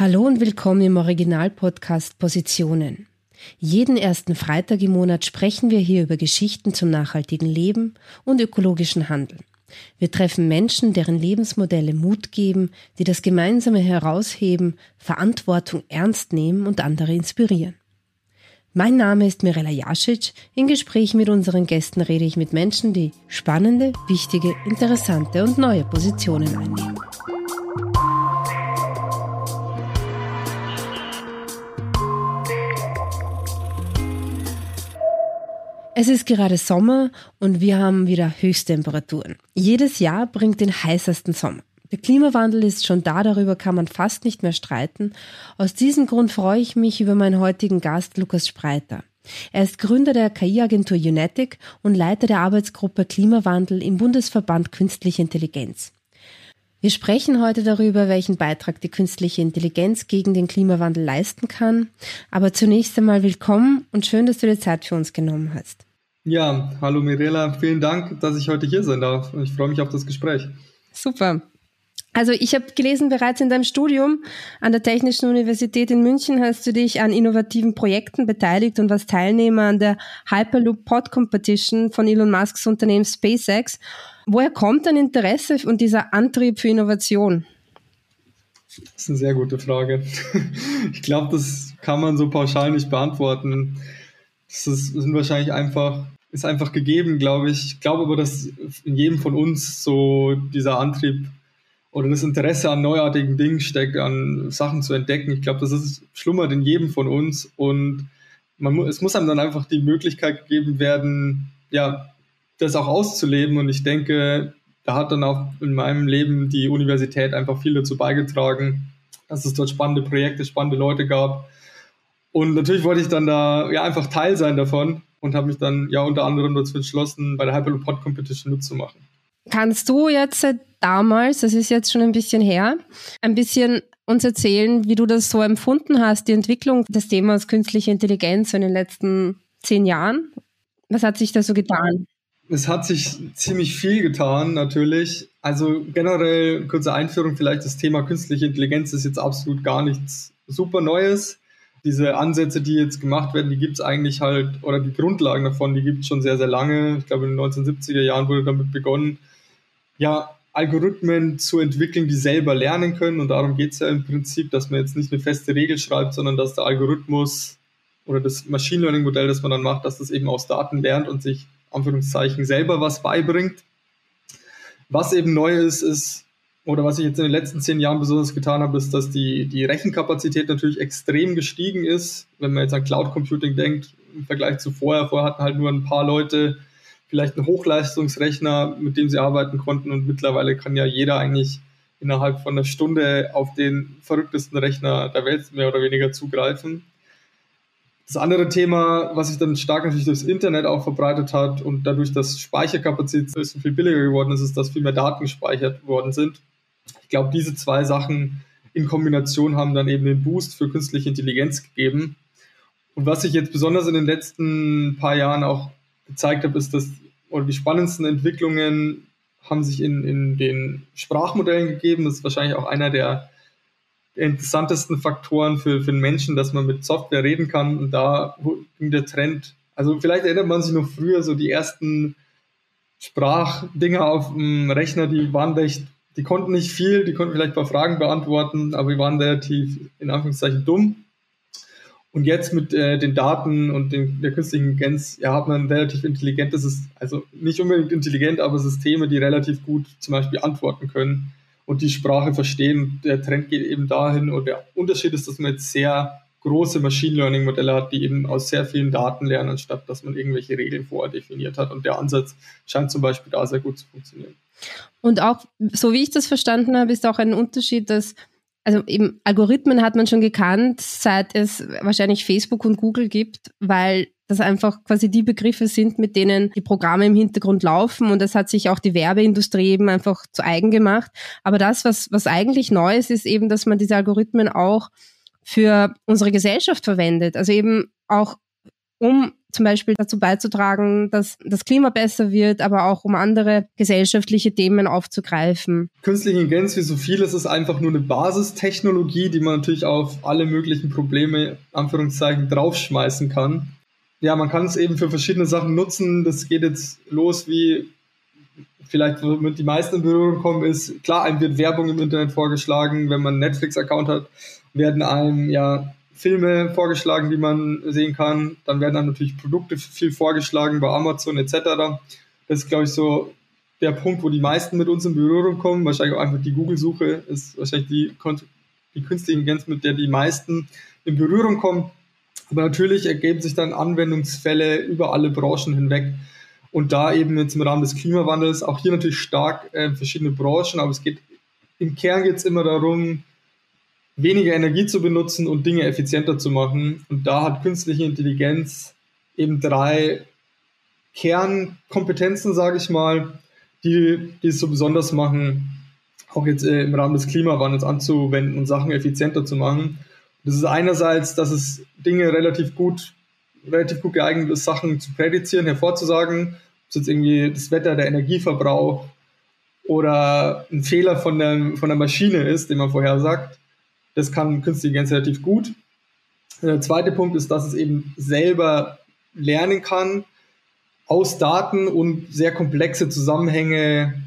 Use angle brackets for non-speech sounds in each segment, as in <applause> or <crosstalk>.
Hallo und willkommen im Originalpodcast Positionen. Jeden ersten Freitag im Monat sprechen wir hier über Geschichten zum nachhaltigen Leben und ökologischen Handeln. Wir treffen Menschen, deren Lebensmodelle Mut geben, die das Gemeinsame herausheben, Verantwortung ernst nehmen und andere inspirieren. Mein Name ist Mirella Jasic. In Gesprächen mit unseren Gästen rede ich mit Menschen, die spannende, wichtige, interessante und neue Positionen einnehmen. Es ist gerade Sommer und wir haben wieder Höchsttemperaturen. Jedes Jahr bringt den heißesten Sommer. Der Klimawandel ist schon da, darüber kann man fast nicht mehr streiten. Aus diesem Grund freue ich mich über meinen heutigen Gast Lukas Spreiter. Er ist Gründer der KI-Agentur Unetic und Leiter der Arbeitsgruppe Klimawandel im Bundesverband Künstliche Intelligenz. Wir sprechen heute darüber, welchen Beitrag die künstliche Intelligenz gegen den Klimawandel leisten kann. Aber zunächst einmal willkommen und schön, dass du dir Zeit für uns genommen hast. Ja, hallo Mirela, vielen Dank, dass ich heute hier sein darf. Ich freue mich auf das Gespräch. Super. Also ich habe gelesen, bereits in deinem Studium an der Technischen Universität in München hast du dich an innovativen Projekten beteiligt und warst Teilnehmer an der Hyperloop Pod Competition von Elon Musks Unternehmen SpaceX. Woher kommt dein Interesse und dieser Antrieb für Innovation? Das ist eine sehr gute Frage. <laughs> Ich glaube, das kann man so pauschal nicht beantworten. Das, sind wahrscheinlich einfach ist einfach gegeben, glaube ich. Ich glaube aber, dass in jedem von uns so dieser Antrieb oder das Interesse an neuartigen Dingen steckt, an Sachen zu entdecken. Ich glaube, das ist, schlummert in jedem von uns und man, es muss einem dann einfach die Möglichkeit gegeben werden, ja, das auch auszuleben. Und ich denke, da hat dann auch in meinem Leben die Universität einfach viel dazu beigetragen, dass es dort spannende Projekte, spannende Leute gab. Und natürlich wollte ich dann da ja einfach Teil sein davon und habe mich dann ja unter anderem dazu entschlossen, bei der Hyperloop Pod Competition mitzumachen. Kannst du jetzt damals, das ist jetzt schon ein bisschen her, ein bisschen uns erzählen, wie du das so empfunden hast, die Entwicklung des Themas künstliche Intelligenz in den letzten zehn Jahren? Was hat sich da so getan? Es hat sich ziemlich viel getan, natürlich. Also generell, kurze Einführung, vielleicht das Thema künstliche Intelligenz ist jetzt absolut gar nichts super Neues diese Ansätze, die jetzt gemacht werden, die gibt es eigentlich halt, oder die Grundlagen davon, die gibt es schon sehr, sehr lange. Ich glaube, in den 1970er Jahren wurde damit begonnen, ja, Algorithmen zu entwickeln, die selber lernen können. Und darum geht es ja im Prinzip, dass man jetzt nicht eine feste Regel schreibt, sondern dass der Algorithmus oder das Machine Learning Modell, das man dann macht, dass das eben aus Daten lernt und sich Anführungszeichen selber was beibringt. Was eben neu ist, ist, oder was ich jetzt in den letzten zehn Jahren besonders getan habe, ist, dass die, die Rechenkapazität natürlich extrem gestiegen ist. Wenn man jetzt an Cloud Computing denkt, im Vergleich zu vorher, vorher hatten halt nur ein paar Leute vielleicht einen Hochleistungsrechner, mit dem sie arbeiten konnten und mittlerweile kann ja jeder eigentlich innerhalb von einer Stunde auf den verrücktesten Rechner der Welt mehr oder weniger zugreifen. Das andere Thema, was sich dann stark natürlich durchs Internet auch verbreitet hat und dadurch, dass Speicherkapazität so viel billiger geworden ist, ist, dass viel mehr Daten gespeichert worden sind. Ich glaube, diese zwei Sachen in Kombination haben dann eben den Boost für künstliche Intelligenz gegeben. Und was ich jetzt besonders in den letzten paar Jahren auch gezeigt habe, ist, dass oder die spannendsten Entwicklungen haben sich in, in den Sprachmodellen gegeben. Das ist wahrscheinlich auch einer der interessantesten Faktoren für, für den Menschen, dass man mit Software reden kann. Und da ging der Trend, also vielleicht erinnert man sich noch früher, so die ersten Sprachdinger auf dem Rechner, die waren recht die konnten nicht viel, die konnten vielleicht ein paar Fragen beantworten, aber die waren relativ in Anführungszeichen dumm. Und jetzt mit äh, den Daten und den, der künstlichen Intelligenz ja, hat man ein relativ intelligentes, also nicht unbedingt intelligent, aber Systeme, die relativ gut zum Beispiel antworten können und die Sprache verstehen. Der Trend geht eben dahin und der Unterschied ist, dass man jetzt sehr große Machine Learning Modelle hat, die eben aus sehr vielen Daten lernen, anstatt dass man irgendwelche Regeln vorher definiert hat. Und der Ansatz scheint zum Beispiel da sehr gut zu funktionieren. Und auch, so wie ich das verstanden habe, ist auch ein Unterschied, dass also eben Algorithmen hat man schon gekannt, seit es wahrscheinlich Facebook und Google gibt, weil das einfach quasi die Begriffe sind, mit denen die Programme im Hintergrund laufen und das hat sich auch die Werbeindustrie eben einfach zu eigen gemacht. Aber das, was, was eigentlich neu ist, ist eben, dass man diese Algorithmen auch für unsere Gesellschaft verwendet. Also eben auch um zum Beispiel dazu beizutragen, dass das Klima besser wird, aber auch um andere gesellschaftliche Themen aufzugreifen. Künstliche Intelligenz, wie so vieles, ist einfach nur eine Basistechnologie, die man natürlich auf alle möglichen Probleme, Anführungszeichen, draufschmeißen kann. Ja, man kann es eben für verschiedene Sachen nutzen. Das geht jetzt los wie vielleicht womit die meisten in Berührung kommen, ist, klar, einem wird Werbung im Internet vorgeschlagen, wenn man einen Netflix-Account hat, werden einem ja Filme vorgeschlagen, die man sehen kann. Dann werden dann natürlich Produkte viel vorgeschlagen bei Amazon etc. Das ist, glaube ich, so der Punkt, wo die meisten mit uns in Berührung kommen. Wahrscheinlich auch einfach die Google-Suche ist wahrscheinlich die, die künstliche Intelligenz, mit der die meisten in Berührung kommen. Aber natürlich ergeben sich dann Anwendungsfälle über alle Branchen hinweg. Und da eben jetzt im Rahmen des Klimawandels auch hier natürlich stark äh, verschiedene Branchen, aber es geht im Kern geht es immer darum, weniger Energie zu benutzen und Dinge effizienter zu machen. Und da hat künstliche Intelligenz eben drei Kernkompetenzen, sage ich mal, die, die es so besonders machen, auch jetzt äh, im Rahmen des Klimawandels anzuwenden und Sachen effizienter zu machen. Das ist einerseits, dass es Dinge relativ gut, relativ gut geeignet ist, Sachen zu prädizieren, hervorzusagen, ob es jetzt irgendwie das Wetter, der Energieverbrauch oder ein Fehler von der, von der Maschine ist, den man vorher sagt. Das kann künstliche Intelligenz relativ gut. Der zweite Punkt ist, dass es eben selber lernen kann, aus Daten und sehr komplexe Zusammenhänge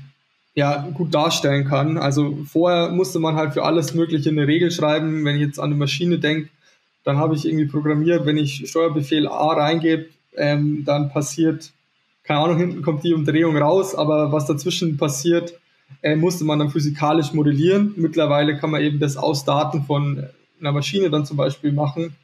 ja, gut darstellen kann. Also vorher musste man halt für alles Mögliche eine Regel schreiben. Wenn ich jetzt an eine Maschine denke, dann habe ich irgendwie programmiert, wenn ich Steuerbefehl A reingebe, ähm, dann passiert, keine Ahnung, hinten kommt die Umdrehung raus, aber was dazwischen passiert, äh, musste man dann physikalisch modellieren. Mittlerweile kann man eben das aus Daten von einer Maschine dann zum Beispiel machen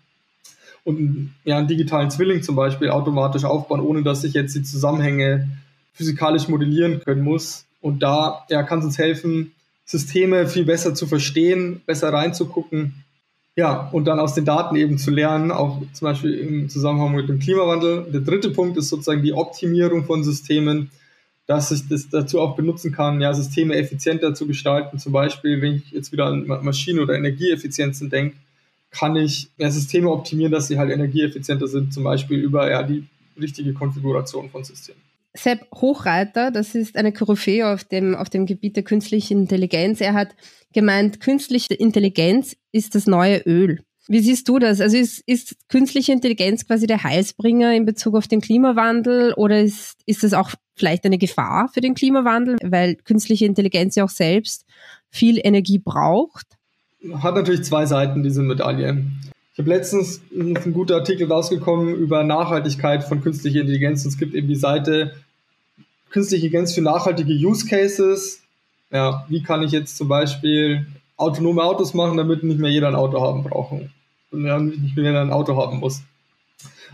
und ja, einen digitalen Zwilling zum Beispiel automatisch aufbauen, ohne dass ich jetzt die Zusammenhänge physikalisch modellieren können muss. Und da ja, kann es uns helfen, Systeme viel besser zu verstehen, besser reinzugucken. Ja, und dann aus den Daten eben zu lernen, auch zum Beispiel im Zusammenhang mit dem Klimawandel. Der dritte Punkt ist sozusagen die Optimierung von Systemen dass ich das dazu auch benutzen kann, ja, Systeme effizienter zu gestalten. Zum Beispiel, wenn ich jetzt wieder an Maschinen- oder Energieeffizienzen denke, kann ich ja, Systeme optimieren, dass sie halt energieeffizienter sind, zum Beispiel über ja, die richtige Konfiguration von Systemen. Sepp Hochreiter, das ist eine Koryphäe auf dem, auf dem Gebiet der künstlichen Intelligenz. Er hat gemeint, künstliche Intelligenz ist das neue Öl. Wie siehst du das? Also ist, ist künstliche Intelligenz quasi der Heilsbringer in Bezug auf den Klimawandel oder ist, ist es auch vielleicht eine Gefahr für den Klimawandel, weil künstliche Intelligenz ja auch selbst viel Energie braucht? Hat natürlich zwei Seiten, diese Medaille. Ich habe letztens einen guten Artikel rausgekommen über Nachhaltigkeit von künstlicher Intelligenz. Und es gibt eben die Seite künstliche Intelligenz für nachhaltige Use Cases. Ja, wie kann ich jetzt zum Beispiel autonome Autos machen, damit nicht mehr jeder ein Auto haben braucht nicht mehr ein Auto haben muss.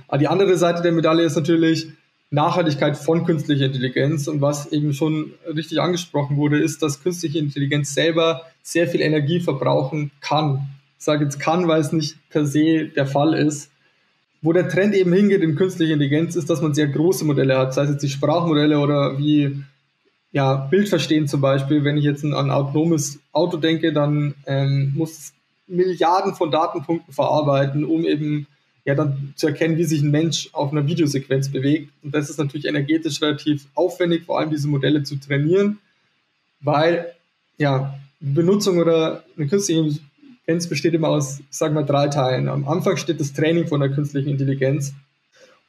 Aber die andere Seite der Medaille ist natürlich Nachhaltigkeit von künstlicher Intelligenz. Und was eben schon richtig angesprochen wurde, ist, dass künstliche Intelligenz selber sehr viel Energie verbrauchen kann. Ich sage jetzt kann, weil es nicht per se der Fall ist. Wo der Trend eben hingeht in künstliche Intelligenz, ist, dass man sehr große Modelle hat, sei es jetzt die Sprachmodelle oder wie ja, Bildverstehen zum Beispiel. Wenn ich jetzt an ein autonomes Auto denke, dann ähm, muss es Milliarden von Datenpunkten verarbeiten, um eben ja dann zu erkennen, wie sich ein Mensch auf einer Videosequenz bewegt. Und das ist natürlich energetisch relativ aufwendig, vor allem diese Modelle zu trainieren, weil ja Benutzung oder eine künstliche Intelligenz besteht immer aus, ich sage drei Teilen. Am Anfang steht das Training von der künstlichen Intelligenz.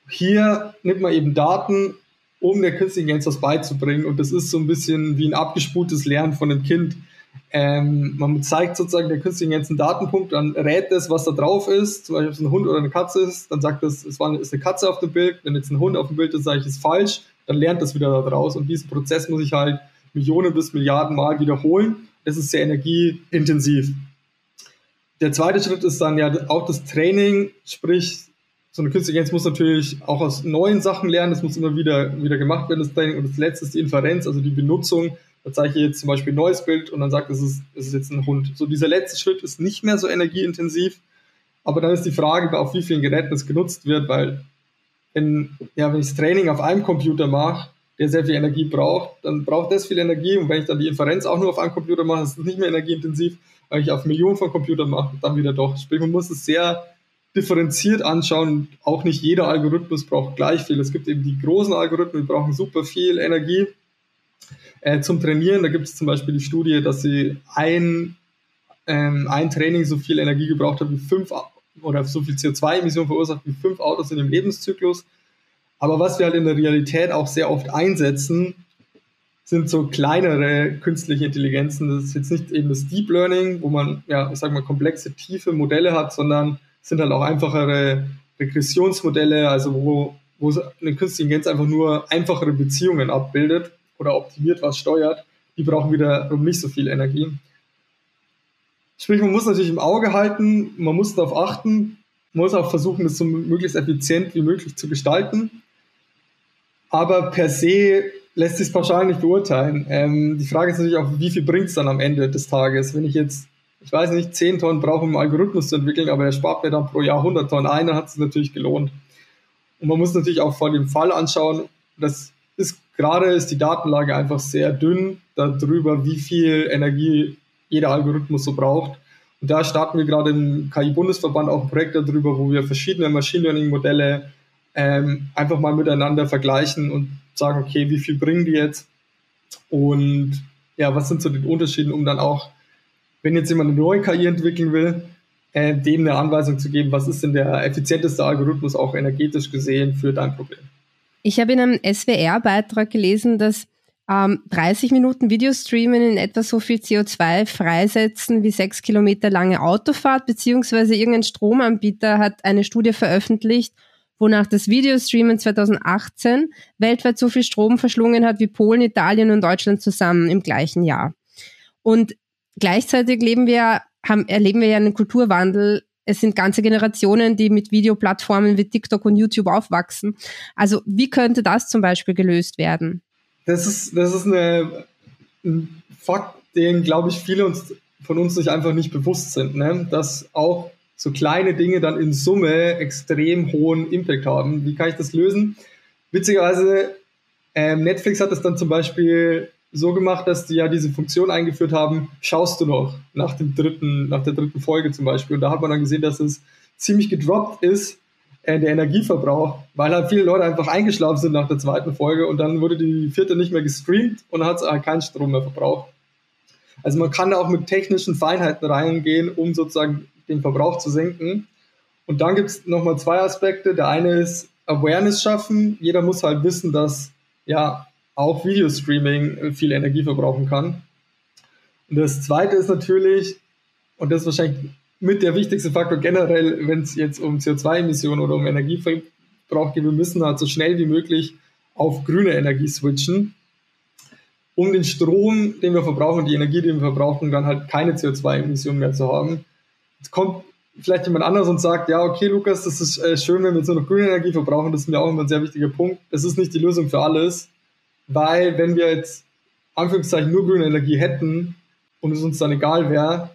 Hier nimmt man eben Daten, um der künstlichen Intelligenz was beizubringen. Und das ist so ein bisschen wie ein abgespultes Lernen von einem Kind ähm, man zeigt sozusagen der künstlichen jetzt einen Datenpunkt, dann rät es, was da drauf ist. Zum Beispiel, ob es ein Hund oder eine Katze ist, dann sagt es, es war, ist eine Katze auf dem Bild. Wenn jetzt ein Hund auf dem Bild ist, sage ich, ist falsch, dann lernt das wieder daraus. Und diesen Prozess muss ich halt Millionen bis Milliarden Mal wiederholen. Das ist sehr energieintensiv. Der zweite Schritt ist dann ja auch das Training, sprich, so eine künstliche Intelligenz muss natürlich auch aus neuen Sachen lernen, das muss immer wieder, wieder gemacht werden, das Training. Und das letzte ist die Inferenz, also die Benutzung da zeige ich jetzt zum Beispiel ein neues Bild und dann sagt es, ist, es ist jetzt ein Hund. So dieser letzte Schritt ist nicht mehr so energieintensiv, aber dann ist die Frage, auf wie vielen Geräten es genutzt wird, weil wenn, ja, wenn ich das Training auf einem Computer mache, der sehr viel Energie braucht, dann braucht das viel Energie und wenn ich dann die Inferenz auch nur auf einem Computer mache, ist es nicht mehr energieintensiv, weil ich auf Millionen von Computern mache, dann wieder doch. Sprich, man muss es sehr differenziert anschauen. Auch nicht jeder Algorithmus braucht gleich viel. Es gibt eben die großen Algorithmen, die brauchen super viel Energie äh, zum Trainieren. Da gibt es zum Beispiel die Studie, dass sie ein, ähm, ein Training so viel Energie gebraucht hat wie fünf oder so viel CO2-Emissionen verursacht wie fünf Autos in dem Lebenszyklus. Aber was wir halt in der Realität auch sehr oft einsetzen, sind so kleinere künstliche Intelligenzen. Das ist jetzt nicht eben das Deep Learning, wo man, ja, ich sag mal, komplexe, tiefe Modelle hat, sondern sind halt auch einfachere Regressionsmodelle, also wo, wo eine künstliche Intelligenz einfach nur einfachere Beziehungen abbildet oder optimiert was steuert. Die brauchen wiederum nicht so viel Energie. Sprich, man muss natürlich im Auge halten, man muss darauf achten, man muss auch versuchen, das so möglichst effizient wie möglich zu gestalten. Aber per se lässt sich pauschal nicht beurteilen. Ähm, die Frage ist natürlich auch, wie viel bringt es dann am Ende des Tages? Wenn ich jetzt, ich weiß nicht, 10 Tonnen brauche, um einen Algorithmus zu entwickeln, aber er spart mir dann pro Jahr 100 Tonnen ein, dann hat es natürlich gelohnt. Und man muss natürlich auch vor dem Fall anschauen, das ist gerade ist die Datenlage einfach sehr dünn darüber, wie viel Energie jeder Algorithmus so braucht. Und da starten wir gerade im KI-Bundesverband auch ein Projekt darüber, wo wir verschiedene Machine Learning-Modelle ähm, einfach mal miteinander vergleichen und sagen, okay, wie viel bringen die jetzt? Und ja, was sind so die Unterschiede, um dann auch, wenn jetzt jemand eine neue KI entwickeln will, äh, dem eine Anweisung zu geben, was ist denn der effizienteste Algorithmus auch energetisch gesehen für dein Problem? Ich habe in einem SWR-Beitrag gelesen, dass ähm, 30 Minuten Videostreamen in etwa so viel CO2 freisetzen wie sechs Kilometer lange Autofahrt, beziehungsweise irgendein Stromanbieter hat eine Studie veröffentlicht, wonach das Videostreamen 2018 weltweit so viel Strom verschlungen hat wie Polen, Italien und Deutschland zusammen im gleichen Jahr. Und gleichzeitig leben wir, haben, erleben wir ja einen Kulturwandel. Es sind ganze Generationen, die mit Videoplattformen wie TikTok und YouTube aufwachsen. Also wie könnte das zum Beispiel gelöst werden? Das ist, das ist eine, ein Fakt, den, glaube ich, viele uns, von uns sich einfach nicht bewusst sind, ne? dass auch so kleine Dinge dann in Summe extrem hohen Impact haben. Wie kann ich das lösen? Witzigerweise, ähm, Netflix hat es dann zum Beispiel so gemacht, dass die ja diese Funktion eingeführt haben, schaust du noch nach dem dritten, nach der dritten Folge zum Beispiel. Und da hat man dann gesehen, dass es ziemlich gedroppt ist, äh, der Energieverbrauch, weil halt viele Leute einfach eingeschlafen sind nach der zweiten Folge und dann wurde die vierte nicht mehr gestreamt und hat halt keinen Strom mehr verbraucht. Also man kann da auch mit technischen Feinheiten reingehen, um sozusagen den Verbrauch zu senken. Und dann gibt es nochmal zwei Aspekte. Der eine ist Awareness schaffen. Jeder muss halt wissen, dass ja auch Videostreaming viel Energie verbrauchen kann. Und das zweite ist natürlich, und das ist wahrscheinlich mit der wichtigste Faktor generell, wenn es jetzt um CO2-Emissionen oder um Energieverbrauch geht, wir müssen halt so schnell wie möglich auf grüne Energie switchen, um den Strom, den wir verbrauchen, die Energie, die wir verbrauchen, dann halt keine CO2-Emissionen mehr zu haben. Jetzt kommt vielleicht jemand anderes und sagt, ja, okay, Lukas, das ist äh, schön, wenn wir jetzt nur noch grüne Energie verbrauchen, das ist mir auch immer ein sehr wichtiger Punkt. Das ist nicht die Lösung für alles, weil wenn wir jetzt Anführungszeichen nur grüne Energie hätten und es uns dann egal wäre,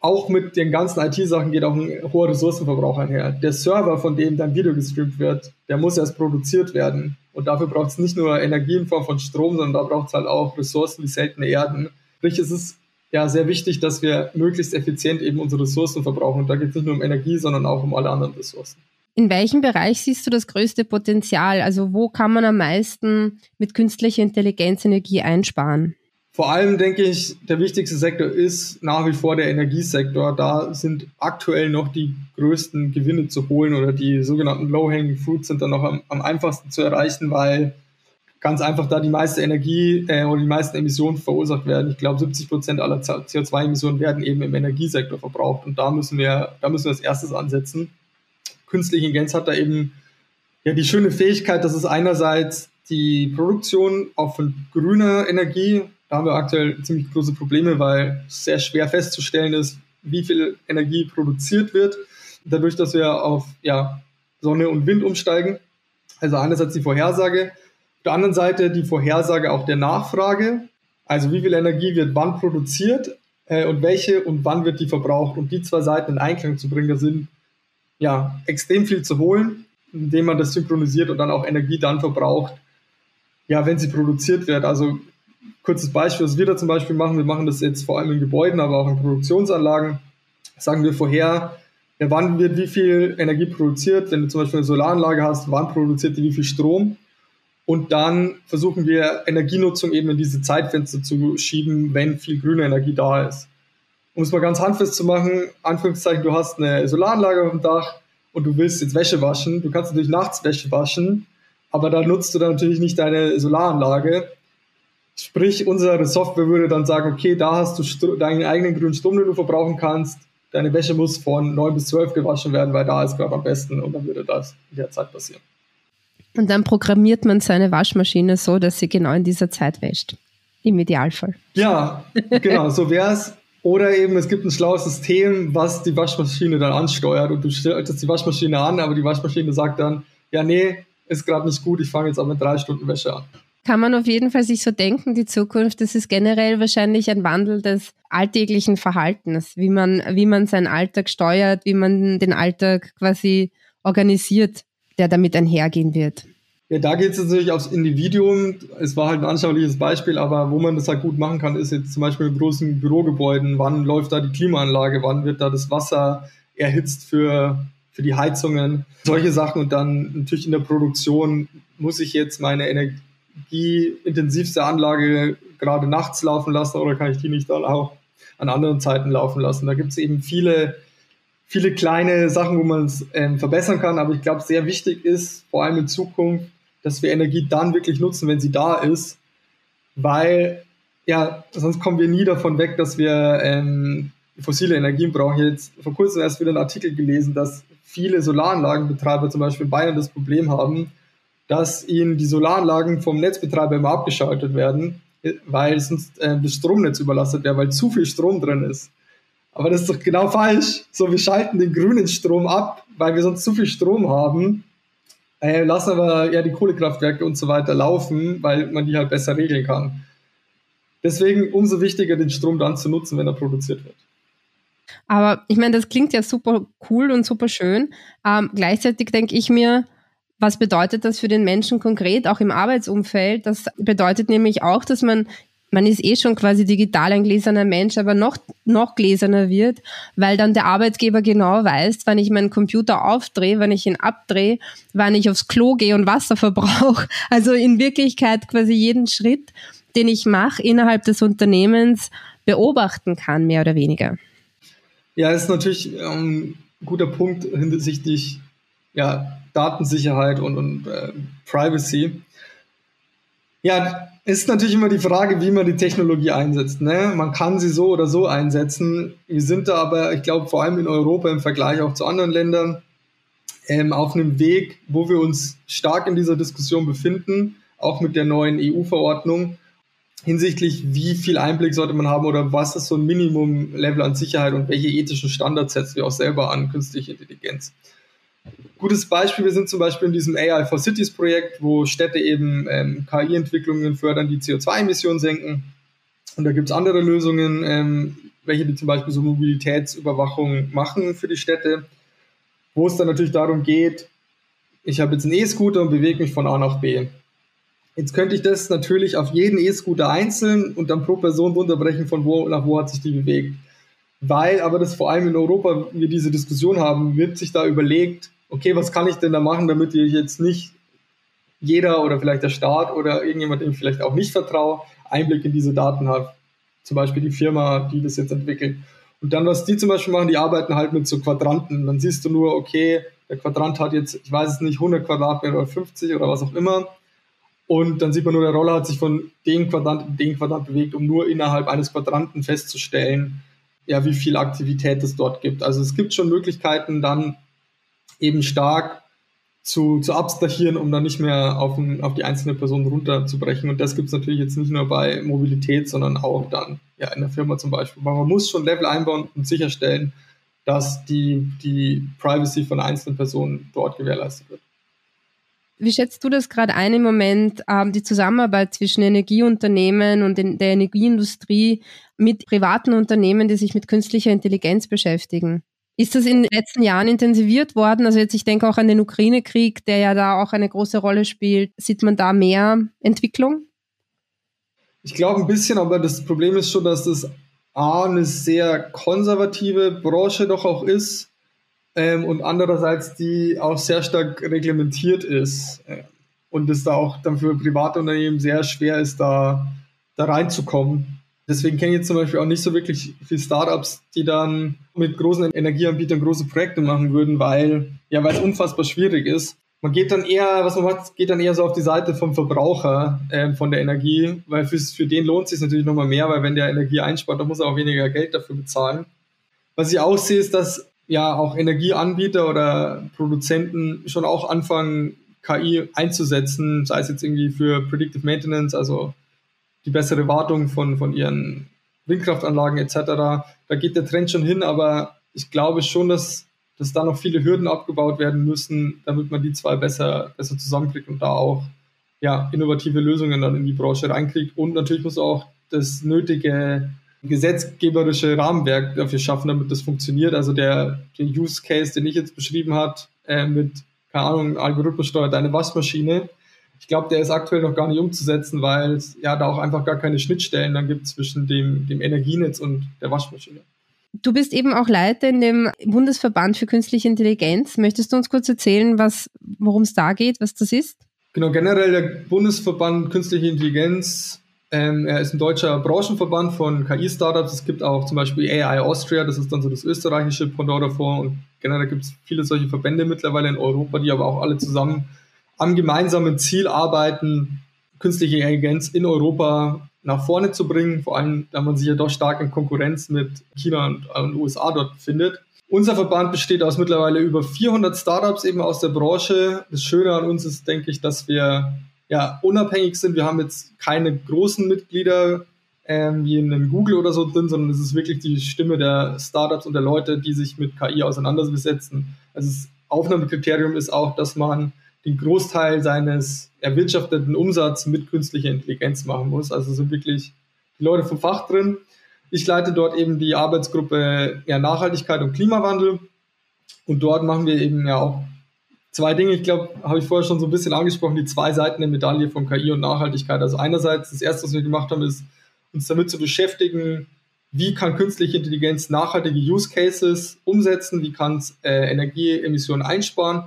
auch mit den ganzen IT-Sachen geht auch ein hoher Ressourcenverbrauch einher. Der Server, von dem dein Video gestreamt wird, der muss erst produziert werden. Und dafür braucht es nicht nur Energie in Form von Strom, sondern da braucht es halt auch Ressourcen wie seltene Erden. Sprich, es ist ja sehr wichtig, dass wir möglichst effizient eben unsere Ressourcen verbrauchen. Und da geht es nicht nur um Energie, sondern auch um alle anderen Ressourcen. In welchem Bereich siehst du das größte Potenzial? Also wo kann man am meisten mit künstlicher Intelligenz Energie einsparen? Vor allem denke ich, der wichtigste Sektor ist nach wie vor der Energiesektor. Da sind aktuell noch die größten Gewinne zu holen oder die sogenannten Low-Hanging Fruits sind dann noch am, am einfachsten zu erreichen, weil ganz einfach da die meiste Energie äh, oder die meisten Emissionen verursacht werden. Ich glaube, 70 Prozent aller CO2-Emissionen werden eben im Energiesektor verbraucht und da müssen wir, da müssen wir als erstes ansetzen. Künstliche Intelligenz hat da eben ja die schöne Fähigkeit, dass es einerseits die Produktion auch von grüner Energie, da haben wir aktuell ziemlich große Probleme, weil es sehr schwer festzustellen ist, wie viel Energie produziert wird, dadurch, dass wir auf ja, Sonne und Wind umsteigen. Also einerseits die Vorhersage, der anderen Seite die Vorhersage auch der Nachfrage, also wie viel Energie wird wann produziert äh, und welche und wann wird die verbraucht. Und die zwei Seiten in Einklang zu bringen, da sind ja extrem viel zu holen, indem man das synchronisiert und dann auch Energie dann verbraucht, ja, wenn sie produziert wird. Also kurzes Beispiel, was wir da zum Beispiel machen, wir machen das jetzt vor allem in Gebäuden, aber auch in Produktionsanlagen. Sagen wir vorher, ja, wann wird wie viel Energie produziert, wenn du zum Beispiel eine Solaranlage hast, wann produziert die wie viel Strom und dann versuchen wir Energienutzung eben in diese Zeitfenster zu schieben, wenn viel grüne Energie da ist. Um es mal ganz handfest zu machen, Anführungszeichen, du hast eine Solaranlage auf dem Dach und du willst jetzt Wäsche waschen. Du kannst natürlich nachts Wäsche waschen, aber da nutzt du dann natürlich nicht deine Solaranlage. Sprich, unsere Software würde dann sagen, okay, da hast du deinen eigenen grünen Strom, den du verbrauchen kannst deine Wäsche muss von 9 bis 12 gewaschen werden, weil da ist gerade am besten und dann würde das in der Zeit passieren. Und dann programmiert man seine Waschmaschine so, dass sie genau in dieser Zeit wäscht. Im Idealfall. Ja, <laughs> genau, so wäre es. Oder eben, es gibt ein schlaues System, was die Waschmaschine dann ansteuert und du stellst die Waschmaschine an, aber die Waschmaschine sagt dann, ja, nee, ist gerade nicht gut, ich fange jetzt aber mit drei Stunden Wäsche an kann man auf jeden Fall sich so denken, die Zukunft, das ist generell wahrscheinlich ein Wandel des alltäglichen Verhaltens, wie man, wie man seinen Alltag steuert, wie man den Alltag quasi organisiert, der damit einhergehen wird. Ja, da geht es natürlich aufs Individuum. Es war halt ein anschauliches Beispiel, aber wo man das halt gut machen kann, ist jetzt zum Beispiel in großen Bürogebäuden. Wann läuft da die Klimaanlage? Wann wird da das Wasser erhitzt für, für die Heizungen? Solche Sachen. Und dann natürlich in der Produktion muss ich jetzt meine Energie die intensivste Anlage gerade nachts laufen lassen oder kann ich die nicht dann auch an anderen Zeiten laufen lassen? Da gibt es eben viele, viele kleine Sachen, wo man es ähm, verbessern kann, aber ich glaube, sehr wichtig ist, vor allem in Zukunft, dass wir Energie dann wirklich nutzen, wenn sie da ist, weil ja, sonst kommen wir nie davon weg, dass wir ähm, fossile Energien brauchen. Jetzt vor kurzem erst wieder einen Artikel gelesen, dass viele Solaranlagenbetreiber zum Beispiel in Bayern das Problem haben, dass ihnen die Solaranlagen vom Netzbetreiber immer abgeschaltet werden, weil sonst äh, das Stromnetz überlastet wäre, weil zu viel Strom drin ist. Aber das ist doch genau falsch. So, wir schalten den grünen Strom ab, weil wir sonst zu viel Strom haben, äh, lassen aber ja die Kohlekraftwerke und so weiter laufen, weil man die halt besser regeln kann. Deswegen umso wichtiger, den Strom dann zu nutzen, wenn er produziert wird. Aber ich meine, das klingt ja super cool und super schön. Ähm, gleichzeitig denke ich mir, was bedeutet das für den Menschen konkret, auch im Arbeitsumfeld? Das bedeutet nämlich auch, dass man man ist eh schon quasi digital ein gläserner Mensch, aber noch, noch gläserner wird, weil dann der Arbeitgeber genau weiß, wann ich meinen Computer aufdrehe, wann ich ihn abdrehe, wann ich aufs Klo gehe und Wasser <laughs> verbrauche. Also in Wirklichkeit quasi jeden Schritt, den ich mache, innerhalb des Unternehmens beobachten kann, mehr oder weniger. Ja, ist natürlich ähm, ein guter Punkt hinsichtlich ja, Datensicherheit und, und äh, Privacy. Ja, ist natürlich immer die Frage, wie man die Technologie einsetzt. Ne? Man kann sie so oder so einsetzen. Wir sind da aber, ich glaube, vor allem in Europa im Vergleich auch zu anderen Ländern ähm, auf einem Weg, wo wir uns stark in dieser Diskussion befinden, auch mit der neuen EU-Verordnung hinsichtlich, wie viel Einblick sollte man haben oder was ist so ein Minimum-Level an Sicherheit und welche ethischen Standards setzen wir auch selber an künstliche Intelligenz. Gutes Beispiel, wir sind zum Beispiel in diesem AI for Cities Projekt, wo Städte eben ähm, KI-Entwicklungen fördern, die CO2-Emissionen senken. Und da gibt es andere Lösungen, ähm, welche die zum Beispiel so Mobilitätsüberwachung machen für die Städte, wo es dann natürlich darum geht, ich habe jetzt einen E-Scooter und bewege mich von A nach B. Jetzt könnte ich das natürlich auf jeden E-Scooter einzeln und dann pro Person runterbrechen, von wo nach wo hat sich die bewegt. Weil aber das vor allem in Europa wir diese Diskussion haben, wird sich da überlegt, okay, was kann ich denn da machen, damit ich jetzt nicht jeder oder vielleicht der Staat oder irgendjemand, dem ich vielleicht auch nicht vertraue, Einblick in diese Daten hat. Zum Beispiel die Firma, die das jetzt entwickelt. Und dann, was die zum Beispiel machen, die arbeiten halt mit so Quadranten. Dann siehst du nur, okay, der Quadrant hat jetzt, ich weiß es nicht, 100 Quadratmeter oder 50 oder was auch immer. Und dann sieht man nur, der Roller hat sich von dem Quadrant in den Quadrant bewegt, um nur innerhalb eines Quadranten festzustellen, ja, wie viel Aktivität es dort gibt. Also es gibt schon Möglichkeiten, dann eben stark zu, zu abstrahieren, um dann nicht mehr auf, ein, auf die einzelne Person runterzubrechen. Und das gibt es natürlich jetzt nicht nur bei Mobilität, sondern auch dann ja, in der Firma zum Beispiel. Aber man muss schon Level einbauen und sicherstellen, dass die, die Privacy von einzelnen Personen dort gewährleistet wird. Wie schätzt du das gerade ein im Moment, ähm, die Zusammenarbeit zwischen Energieunternehmen und der Energieindustrie mit privaten Unternehmen, die sich mit künstlicher Intelligenz beschäftigen? Ist das in den letzten Jahren intensiviert worden? Also jetzt, ich denke auch an den Ukraine-Krieg, der ja da auch eine große Rolle spielt. Sieht man da mehr Entwicklung? Ich glaube ein bisschen, aber das Problem ist schon, dass das A, eine sehr konservative Branche doch auch ist. ähm, und andererseits die auch sehr stark reglementiert ist äh, und es da auch dann für private Unternehmen sehr schwer ist, da, da reinzukommen. Deswegen kenne ich jetzt zum Beispiel auch nicht so wirklich viele Startups, die dann mit großen Energieanbietern große Projekte machen würden, weil ja, weil es unfassbar schwierig ist. Man geht dann eher, was man macht, geht dann eher so auf die Seite vom Verbraucher äh, von der Energie, weil für, für den lohnt es sich natürlich nochmal mehr, weil wenn der Energie einspart, dann muss er auch weniger Geld dafür bezahlen. Was ich auch sehe, ist, dass ja auch Energieanbieter oder Produzenten schon auch anfangen, KI einzusetzen, sei es jetzt irgendwie für Predictive Maintenance, also die bessere Wartung von, von ihren Windkraftanlagen etc. Da geht der Trend schon hin, aber ich glaube schon, dass, dass da noch viele Hürden abgebaut werden müssen, damit man die zwei besser, besser zusammenkriegt und da auch ja, innovative Lösungen dann in die Branche reinkriegt. Und natürlich muss auch das nötige gesetzgeberische Rahmenwerk dafür schaffen, damit das funktioniert. Also der, der Use Case, den ich jetzt beschrieben hat, äh, mit, keine Ahnung, Algorithmus steuert eine Waschmaschine. Ich glaube, der ist aktuell noch gar nicht umzusetzen, weil es ja da auch einfach gar keine Schnittstellen dann gibt zwischen dem, dem Energienetz und der Waschmaschine. Du bist eben auch Leiter in dem Bundesverband für künstliche Intelligenz. Möchtest du uns kurz erzählen, worum es da geht, was das ist? Genau, generell der Bundesverband Künstliche Intelligenz ähm, er ist ein deutscher Branchenverband von KI-Startups. Es gibt auch zum Beispiel AI Austria, das ist dann so das österreichische Pendant davor. Und generell gibt es viele solche Verbände mittlerweile in Europa, die aber auch alle zusammen am gemeinsamen Ziel arbeiten, künstliche Intelligenz in Europa nach vorne zu bringen, vor allem da man sich ja doch stark in Konkurrenz mit China und, und USA dort findet. Unser Verband besteht aus mittlerweile über 400 Startups eben aus der Branche. Das Schöne an uns ist, denke ich, dass wir ja, unabhängig sind. Wir haben jetzt keine großen Mitglieder ähm, wie in einem Google oder so drin, sondern es ist wirklich die Stimme der Startups und der Leute, die sich mit KI auseinandersetzen. Also das Aufnahmekriterium ist auch, dass man den Großteil seines erwirtschafteten Umsatzes mit künstlicher Intelligenz machen muss. Also sind wirklich die Leute vom Fach drin. Ich leite dort eben die Arbeitsgruppe ja, Nachhaltigkeit und Klimawandel. Und dort machen wir eben ja auch zwei Dinge, ich glaube, habe ich vorher schon so ein bisschen angesprochen, die zwei Seiten der Medaille von KI und Nachhaltigkeit. Also einerseits, das erste, was wir gemacht haben, ist, uns damit zu beschäftigen, wie kann künstliche Intelligenz nachhaltige Use Cases umsetzen, wie kann es äh, Energieemissionen einsparen.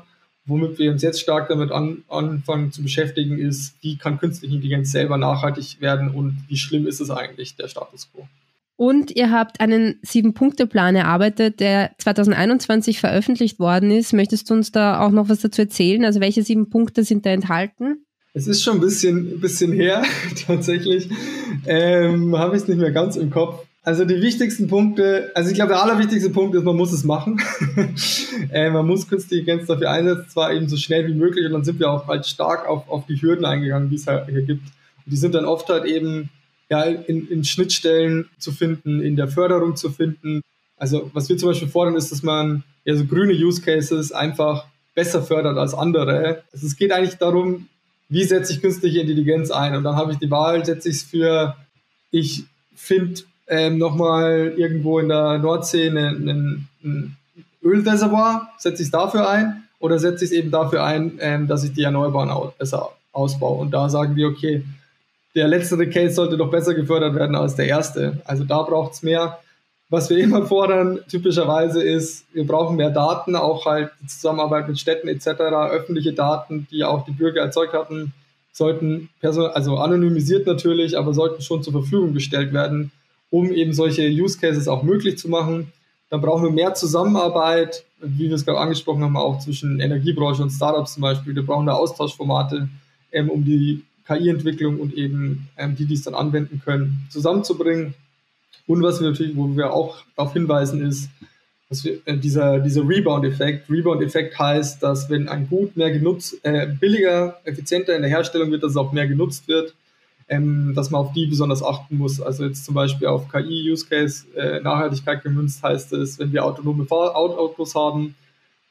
Womit wir uns jetzt stark damit an, anfangen zu beschäftigen, ist, wie kann künstliche Intelligenz selber nachhaltig werden und wie schlimm ist es eigentlich, der Status quo. Und ihr habt einen Sieben-Punkte-Plan erarbeitet, der 2021 veröffentlicht worden ist. Möchtest du uns da auch noch was dazu erzählen? Also welche sieben Punkte sind da enthalten? Es ist schon ein bisschen, ein bisschen her, <laughs> tatsächlich. Ähm, Habe ich es nicht mehr ganz im Kopf. Also die wichtigsten Punkte, also ich glaube, der allerwichtigste Punkt ist, man muss es machen. <laughs> äh, man muss künstliche Intelligenz dafür einsetzen, zwar eben so schnell wie möglich und dann sind wir auch halt stark auf, auf die Hürden eingegangen, die es halt hier gibt. Und die sind dann oft halt eben ja, in, in Schnittstellen zu finden, in der Förderung zu finden. Also was wir zum Beispiel fordern, ist, dass man ja so grüne Use Cases einfach besser fördert als andere. Also es geht eigentlich darum, wie setze ich künstliche Intelligenz ein? Und dann habe ich die Wahl, setze ich es für, ich finde ähm, nochmal irgendwo in der Nordsee ein Ölreservoir, setze ich es dafür ein oder setze ich es eben dafür ein, ähm, dass ich die Erneuerbaren besser ausbaue. Und da sagen wir, okay, der letztere Case sollte doch besser gefördert werden als der erste. Also da braucht es mehr. Was wir immer fordern, typischerweise ist, wir brauchen mehr Daten, auch halt die Zusammenarbeit mit Städten etc., öffentliche Daten, die auch die Bürger erzeugt hatten, sollten, also anonymisiert natürlich, aber sollten schon zur Verfügung gestellt werden, um eben solche Use Cases auch möglich zu machen. Dann brauchen wir mehr Zusammenarbeit, wie wir es gerade angesprochen haben, auch zwischen Energiebranche und Startups zum Beispiel. Wir brauchen da Austauschformate, ähm, um die KI-Entwicklung und eben ähm, die, die es dann anwenden können, zusammenzubringen. Und was wir natürlich, wo wir auch darauf hinweisen, ist, dass wir, äh, dieser, dieser Rebound-Effekt. Rebound-Effekt heißt, dass wenn ein Gut mehr genutzt, äh, billiger, effizienter in der Herstellung wird, dass es auch mehr genutzt wird, ähm, dass man auf die besonders achten muss. Also jetzt zum Beispiel auf KI-Use-Case, äh, Nachhaltigkeit gemünzt heißt es, wenn wir autonome Autos haben,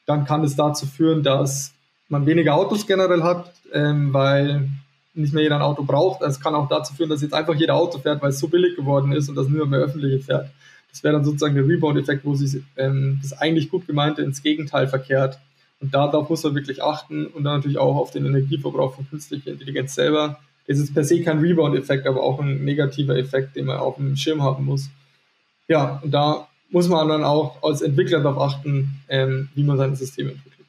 dann kann es dazu führen, dass man weniger Autos generell hat, ähm, weil nicht mehr jeder ein Auto braucht. Es kann auch dazu führen, dass jetzt einfach jeder Auto fährt, weil es so billig geworden ist und dass nur mehr öffentliche fährt. Das wäre dann sozusagen der Rebound-Effekt, wo sich ähm, das eigentlich gut gemeinte ins Gegenteil verkehrt. Und darauf muss man wirklich achten und dann natürlich auch auf den Energieverbrauch von künstlicher Intelligenz selber. Es ist per se kein Rebound-Effekt, aber auch ein negativer Effekt, den man auf dem Schirm haben muss. Ja, und da muss man dann auch als Entwickler darauf achten, ähm, wie man seine Systeme entwickelt.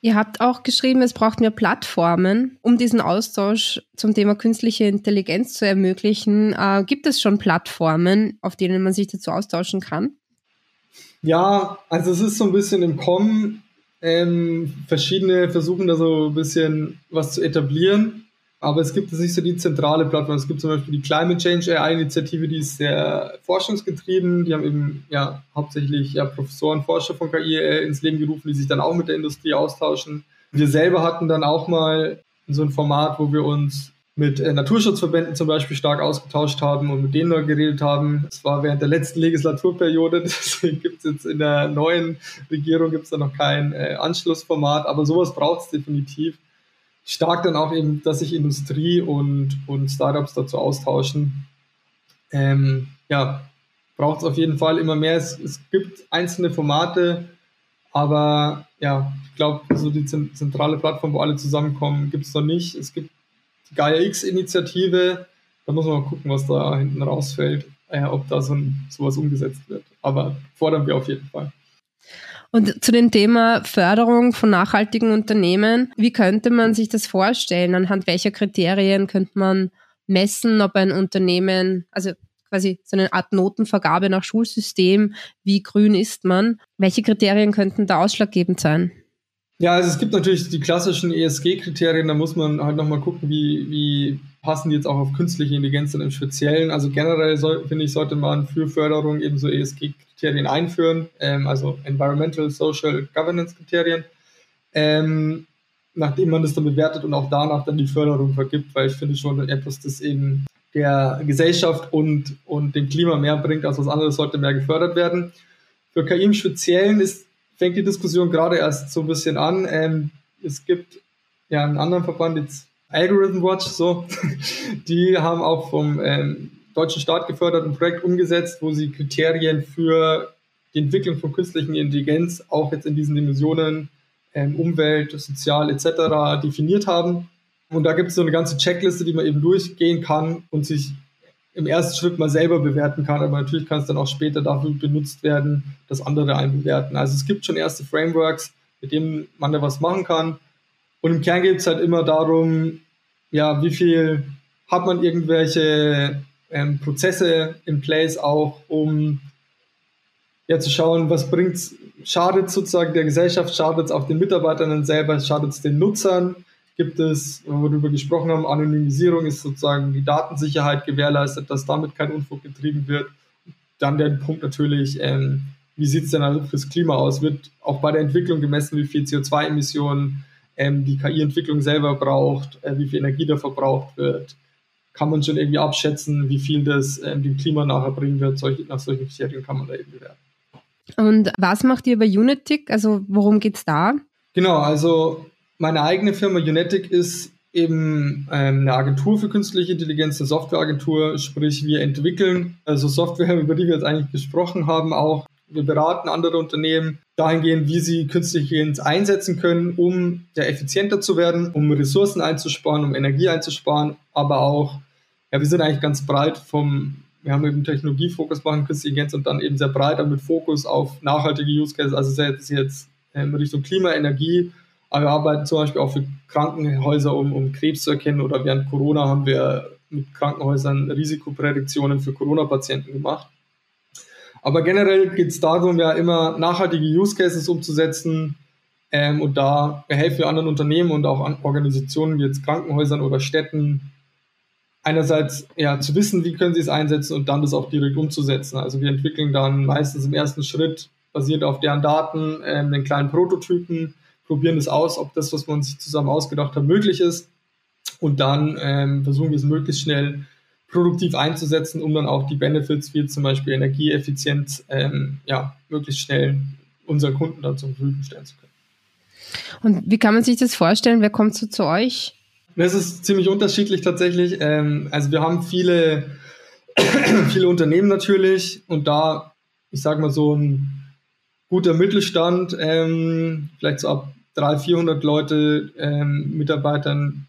Ihr habt auch geschrieben, es braucht mehr Plattformen, um diesen Austausch zum Thema künstliche Intelligenz zu ermöglichen. Äh, gibt es schon Plattformen, auf denen man sich dazu austauschen kann? Ja, also es ist so ein bisschen im Kommen. Ähm, verschiedene versuchen da so ein bisschen was zu etablieren. Aber es gibt jetzt nicht so die zentrale Plattform. Es gibt zum Beispiel die Climate Change AI-Initiative, die ist sehr forschungsgetrieben. Die haben eben ja hauptsächlich ja, Professoren, Forscher von KI äh, ins Leben gerufen, die sich dann auch mit der Industrie austauschen. Wir selber hatten dann auch mal so ein Format, wo wir uns mit äh, Naturschutzverbänden zum Beispiel stark ausgetauscht haben und mit denen noch geredet haben. Das war während der letzten Legislaturperiode, <laughs> deswegen gibt es jetzt in der neuen Regierung gibt's da noch kein äh, Anschlussformat, aber sowas braucht es definitiv stark dann auch eben, dass sich Industrie und, und Startups dazu austauschen. Ähm, ja, braucht es auf jeden Fall immer mehr. Es, es gibt einzelne Formate, aber ja, ich glaube, so die zentrale Plattform, wo alle zusammenkommen, gibt es noch nicht. Es gibt die Gaia X-Initiative, da muss man mal gucken, was da hinten rausfällt, äh, ob da so ein, sowas umgesetzt wird. Aber fordern wir auf jeden Fall. Und zu dem Thema Förderung von nachhaltigen Unternehmen, wie könnte man sich das vorstellen? Anhand welcher Kriterien könnte man messen, ob ein Unternehmen, also quasi so eine Art Notenvergabe nach Schulsystem, wie grün ist man? Welche Kriterien könnten da ausschlaggebend sein? Ja, also es gibt natürlich die klassischen ESG-Kriterien, da muss man halt nochmal gucken, wie, wie passen die jetzt auch auf künstliche Intelligenz dann im Speziellen. Also generell soll, finde ich, sollte man für Förderung eben so ESG-Kriterien Kriterien einführen, ähm, also Environmental, Social Governance Kriterien, ähm, nachdem man das dann bewertet und auch danach dann die Förderung vergibt, weil ich finde schon etwas, das eben der Gesellschaft und, und dem Klima mehr bringt als was anderes, sollte mehr gefördert werden. Für KI im Speziellen ist, fängt die Diskussion gerade erst so ein bisschen an. Ähm, es gibt ja einen anderen Verband, jetzt Algorithm Watch, so, <laughs> die haben auch vom ähm, deutschen Staat geförderten Projekt umgesetzt, wo sie Kriterien für die Entwicklung von künstlichen Intelligenz auch jetzt in diesen Dimensionen ähm, Umwelt, Sozial etc. definiert haben. Und da gibt es so eine ganze Checkliste, die man eben durchgehen kann und sich im ersten Schritt mal selber bewerten kann, aber natürlich kann es dann auch später dafür benutzt werden, dass andere einen bewerten. Also es gibt schon erste Frameworks, mit denen man da was machen kann. Und im Kern geht es halt immer darum, ja, wie viel hat man irgendwelche ähm, Prozesse in place auch, um ja zu schauen, was bringt schadet sozusagen der Gesellschaft, schadet es auch den Mitarbeitern selber, schadet es den Nutzern, gibt es, wo wir gesprochen haben, Anonymisierung ist sozusagen die Datensicherheit gewährleistet, dass damit kein Unfug getrieben wird. Dann der Punkt natürlich, ähm, wie sieht es denn also fürs Klima aus? Wird auch bei der Entwicklung gemessen, wie viel CO2-Emissionen ähm, die KI-Entwicklung selber braucht, äh, wie viel Energie da verbraucht wird? Kann man schon irgendwie abschätzen, wie viel das ähm, dem Klima nachher bringen wird. Solche, nach solchen Kriterien kann man da eben bewerten. Und was macht ihr bei Unitic? Also worum geht es da? Genau, also meine eigene Firma Unitic ist eben ähm, eine Agentur für künstliche Intelligenz, eine Softwareagentur, sprich wir entwickeln also Software, <laughs> über die wir jetzt eigentlich gesprochen haben, auch wir beraten andere Unternehmen dahingehend, wie sie künstliche Intelligenz einsetzen können, um ja, effizienter zu werden, um Ressourcen einzusparen, um Energie einzusparen, aber auch, ja, wir sind eigentlich ganz breit vom, wir haben eben Technologiefokus machen, künstliche Intelligenz und dann eben sehr breit, mit Fokus auf nachhaltige Use Cases, also sehr jetzt, jetzt in Richtung Klima, Energie, aber wir arbeiten zum Beispiel auch für Krankenhäuser, um, um Krebs zu erkennen. Oder während Corona haben wir mit Krankenhäusern Risikoprädiktionen für Corona-Patienten gemacht. Aber generell geht es darum, ja immer nachhaltige Use Cases umzusetzen. Ähm, und da helfen wir anderen Unternehmen und auch an Organisationen wie jetzt Krankenhäusern oder Städten, einerseits ja zu wissen, wie können sie es einsetzen und dann das auch direkt umzusetzen. Also wir entwickeln dann meistens im ersten Schritt, basiert auf deren Daten, ähm, einen kleinen Prototypen, probieren es aus, ob das, was man sich zusammen ausgedacht hat, möglich ist. Und dann ähm, versuchen wir es möglichst schnell produktiv einzusetzen, um dann auch die Benefits wie zum Beispiel Energieeffizienz ähm, ja, möglichst schnell unseren Kunden dann zur Verfügung stellen zu können. Und wie kann man sich das vorstellen? Wer kommt so zu euch? Das ist ziemlich unterschiedlich tatsächlich. Ähm, also wir haben viele, <clears throat> viele Unternehmen natürlich und da, ich sage mal so ein guter Mittelstand, ähm, vielleicht so ab 300, 400 Leute, ähm, Mitarbeitern,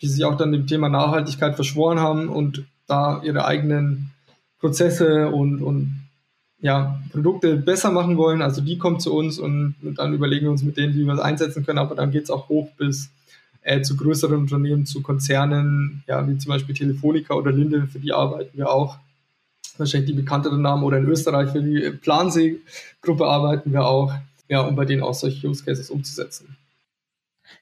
die sich auch dann dem Thema Nachhaltigkeit verschworen haben und da ihre eigenen Prozesse und, und ja, Produkte besser machen wollen, also die kommen zu uns und, und dann überlegen wir uns mit denen, wie wir es einsetzen können, aber dann geht es auch hoch bis äh, zu größeren Unternehmen, zu Konzernen, ja, wie zum Beispiel Telefonica oder Linde, für die arbeiten wir auch. Wahrscheinlich die bekannteren Namen oder in Österreich für die Plansee-Gruppe arbeiten wir auch, ja, um bei denen auch solche Use Cases umzusetzen.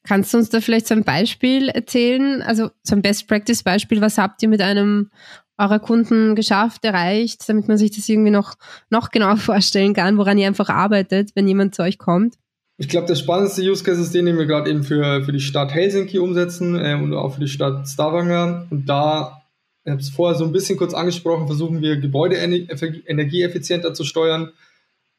Kannst du uns da vielleicht so ein Beispiel erzählen? Also so ein Best-Practice-Beispiel, was habt ihr mit einem eurer Kunden geschafft, erreicht, damit man sich das irgendwie noch, noch genauer <laughs> vorstellen kann, woran ihr einfach arbeitet, wenn jemand zu euch kommt? Ich glaube, das spannendste Use Case ist den, den wir gerade eben für, für die Stadt Helsinki umsetzen äh, und auch für die Stadt Stavanger. Und da, ich habe es vorher so ein bisschen kurz angesprochen, versuchen wir Gebäude energieeffizienter zu steuern.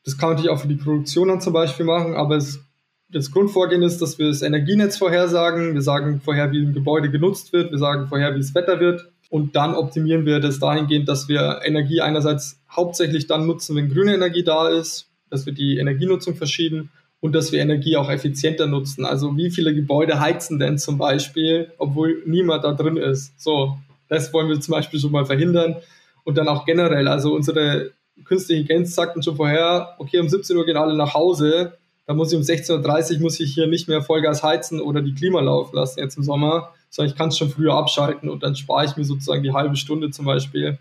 Das kann man natürlich auch für die Produktion dann zum Beispiel machen, aber es, das Grundvorgehen ist, dass wir das Energienetz vorhersagen. Wir sagen vorher, wie ein Gebäude genutzt wird. Wir sagen vorher, wie das Wetter wird. Und dann optimieren wir das dahingehend, dass wir Energie einerseits hauptsächlich dann nutzen, wenn grüne Energie da ist, dass wir die Energienutzung verschieben und dass wir Energie auch effizienter nutzen. Also wie viele Gebäude heizen denn zum Beispiel, obwohl niemand da drin ist? So, das wollen wir zum Beispiel schon mal verhindern. Und dann auch generell, also unsere künstliche Intelligenz sagt uns schon vorher, okay, um 17 Uhr gehen alle nach Hause, dann muss ich um 16.30 Uhr muss ich hier nicht mehr Vollgas heizen oder die Klima laufen lassen jetzt im Sommer, sondern ich kann es schon früher abschalten und dann spare ich mir sozusagen die halbe Stunde zum Beispiel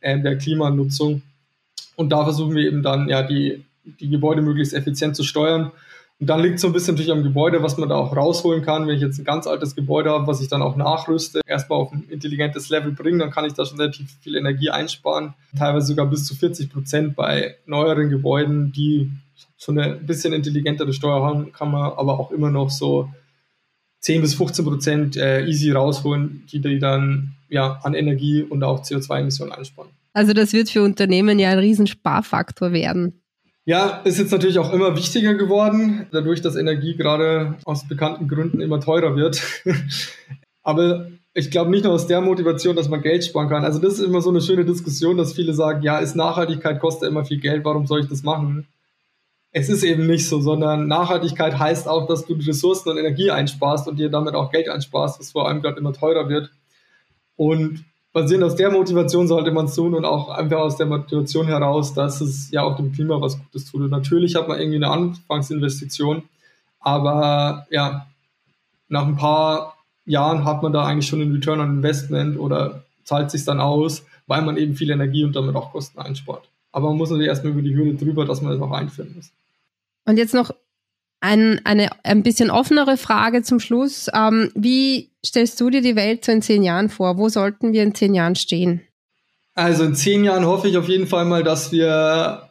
äh, der Klimanutzung. Und da versuchen wir eben dann ja die, die Gebäude möglichst effizient zu steuern. Und dann liegt es so ein bisschen natürlich am Gebäude, was man da auch rausholen kann. Wenn ich jetzt ein ganz altes Gebäude habe, was ich dann auch nachrüste, erstmal auf ein intelligentes Level bringe, dann kann ich da schon relativ viel Energie einsparen. Teilweise sogar bis zu 40 Prozent bei neueren Gebäuden, die so eine bisschen intelligentere Steuer haben, kann man aber auch immer noch so 10 bis 15 Prozent äh, easy rausholen, die die dann ja an Energie und auch CO2-Emissionen einsparen. Also das wird für Unternehmen ja ein Riesensparfaktor werden. Ja, ist jetzt natürlich auch immer wichtiger geworden, dadurch, dass Energie gerade aus bekannten Gründen immer teurer wird. <laughs> Aber ich glaube nicht nur aus der Motivation, dass man Geld sparen kann. Also das ist immer so eine schöne Diskussion, dass viele sagen, ja, ist Nachhaltigkeit kostet immer viel Geld, warum soll ich das machen? Es ist eben nicht so, sondern Nachhaltigkeit heißt auch, dass du Ressourcen und Energie einsparst und dir damit auch Geld einsparst, was vor allem gerade immer teurer wird. Und basierend aus der Motivation sollte man es tun und auch einfach aus der Motivation heraus, dass es ja auch dem Klima was Gutes tut. Und natürlich hat man irgendwie eine Anfangsinvestition, aber ja, nach ein paar Jahren hat man da eigentlich schon einen Return on Investment oder zahlt sich dann aus, weil man eben viel Energie und damit auch Kosten einspart. Aber man muss natürlich erstmal über die Hürde drüber, dass man das auch einführen muss. Und jetzt noch ein, eine ein bisschen offenere Frage zum Schluss. Ähm, wie stellst du dir die Welt so in zehn Jahren vor? Wo sollten wir in zehn Jahren stehen? Also in zehn Jahren hoffe ich auf jeden Fall mal, dass wir,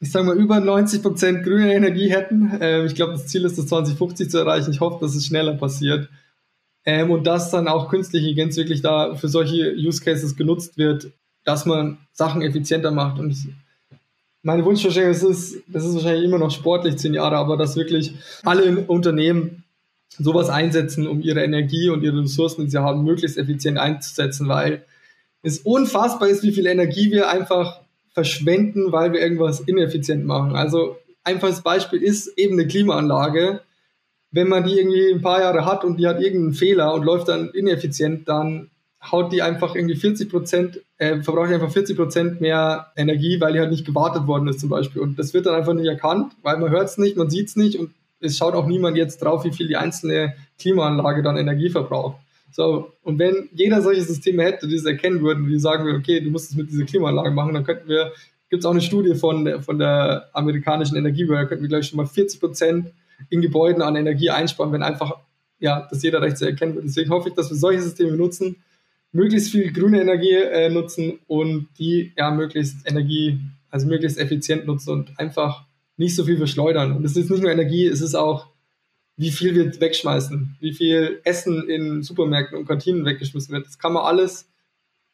ich sage mal, über 90 Prozent grüne Energie hätten. Ähm, ich glaube, das Ziel ist, das 2050 zu erreichen. Ich hoffe, dass es schneller passiert. Ähm, und dass dann auch künstliche Intelligenz wirklich da für solche Use Cases genutzt wird, dass man Sachen effizienter macht. Und ich meine Wunschvorstellung ist, das ist wahrscheinlich immer noch sportlich, zehn Jahre, aber dass wirklich alle Unternehmen sowas einsetzen, um ihre Energie und ihre Ressourcen, die sie haben, möglichst effizient einzusetzen, weil es unfassbar ist, wie viel Energie wir einfach verschwenden, weil wir irgendwas ineffizient machen. Also einfaches Beispiel ist eben eine Klimaanlage. Wenn man die irgendwie ein paar Jahre hat und die hat irgendeinen Fehler und läuft dann ineffizient, dann haut die einfach irgendwie 40 Prozent, äh, verbraucht die einfach 40 Prozent mehr Energie, weil die halt nicht gewartet worden ist zum Beispiel. Und das wird dann einfach nicht erkannt, weil man hört es nicht, man sieht es nicht und es schaut auch niemand jetzt drauf, wie viel die einzelne Klimaanlage dann Energie verbraucht. So, und wenn jeder solche Systeme hätte, die es erkennen würden, die sagen würden, okay, du musst es mit dieser Klimaanlage machen, dann könnten wir, gibt es auch eine Studie von von der amerikanischen Energiebehörde, könnten wir gleich schon mal 40 Prozent in Gebäuden an Energie einsparen, wenn einfach, ja, das jeder recht erkennen wird. Deswegen hoffe ich, dass wir solche Systeme nutzen, möglichst viel grüne Energie äh, nutzen und die ja möglichst Energie, also möglichst effizient nutzen und einfach nicht so viel verschleudern. Und es ist nicht nur Energie, es ist auch, wie viel wir wegschmeißen, wie viel Essen in Supermärkten und Kantinen weggeschmissen wird. Das kann man alles,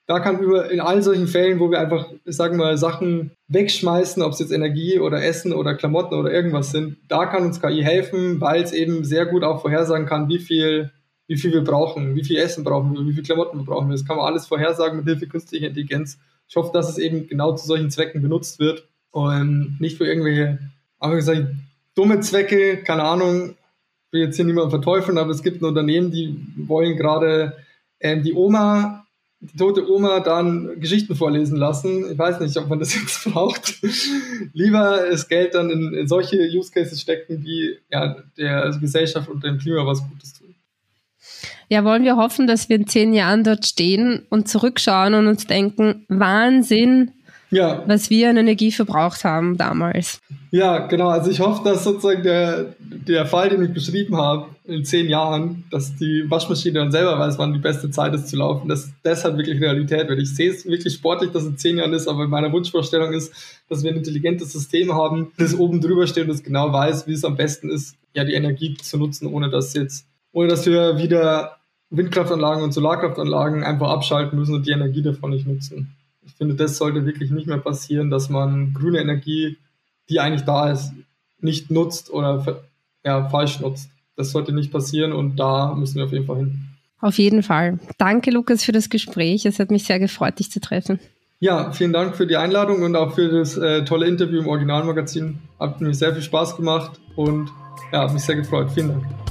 da kann über, in allen solchen Fällen, wo wir einfach, sagen wir mal, Sachen wegschmeißen, ob es jetzt Energie oder Essen oder Klamotten oder irgendwas sind, da kann uns KI helfen, weil es eben sehr gut auch vorhersagen kann, wie viel wie viel wir brauchen, wie viel Essen brauchen wir, wie viel Klamotten brauchen wir. Das kann man alles vorhersagen mit Hilfe künstlicher Intelligenz. Ich hoffe, dass es eben genau zu solchen Zwecken benutzt wird und nicht für irgendwelche, einfach gesagt, dumme Zwecke, keine Ahnung, ich will jetzt hier niemanden verteufeln, aber es gibt ein Unternehmen, die wollen gerade ähm, die Oma die tote Oma dann Geschichten vorlesen lassen. Ich weiß nicht, ob man das <laughs> jetzt braucht. Lieber das Geld dann in, in, solche Use Cases stecken, die ja, der Gesellschaft und dem Klima was Gutes tun. Ja, wollen wir hoffen, dass wir in zehn Jahren dort stehen und zurückschauen und uns denken, Wahnsinn, ja. was wir an Energie verbraucht haben damals. Ja, genau. Also ich hoffe, dass sozusagen der, der Fall, den ich beschrieben habe, in zehn Jahren, dass die Waschmaschine dann selber weiß, wann die beste Zeit ist zu laufen, dass das halt wirklich Realität wird. Ich sehe es wirklich sportlich, dass es in zehn Jahren ist, aber meine Wunschvorstellung ist, dass wir ein intelligentes System haben, das oben drüber steht und das genau weiß, wie es am besten ist, ja, die Energie zu nutzen, ohne dass jetzt, ohne dass wir wieder Windkraftanlagen und Solarkraftanlagen einfach abschalten müssen und die Energie davon nicht nutzen. Ich finde, das sollte wirklich nicht mehr passieren, dass man grüne Energie, die eigentlich da ist, nicht nutzt oder ja, falsch nutzt. Das sollte nicht passieren und da müssen wir auf jeden Fall hin. Auf jeden Fall. Danke, Lukas, für das Gespräch. Es hat mich sehr gefreut, dich zu treffen. Ja, vielen Dank für die Einladung und auch für das äh, tolle Interview im Originalmagazin. Hat mir sehr viel Spaß gemacht und ja, hat mich sehr gefreut. Vielen Dank.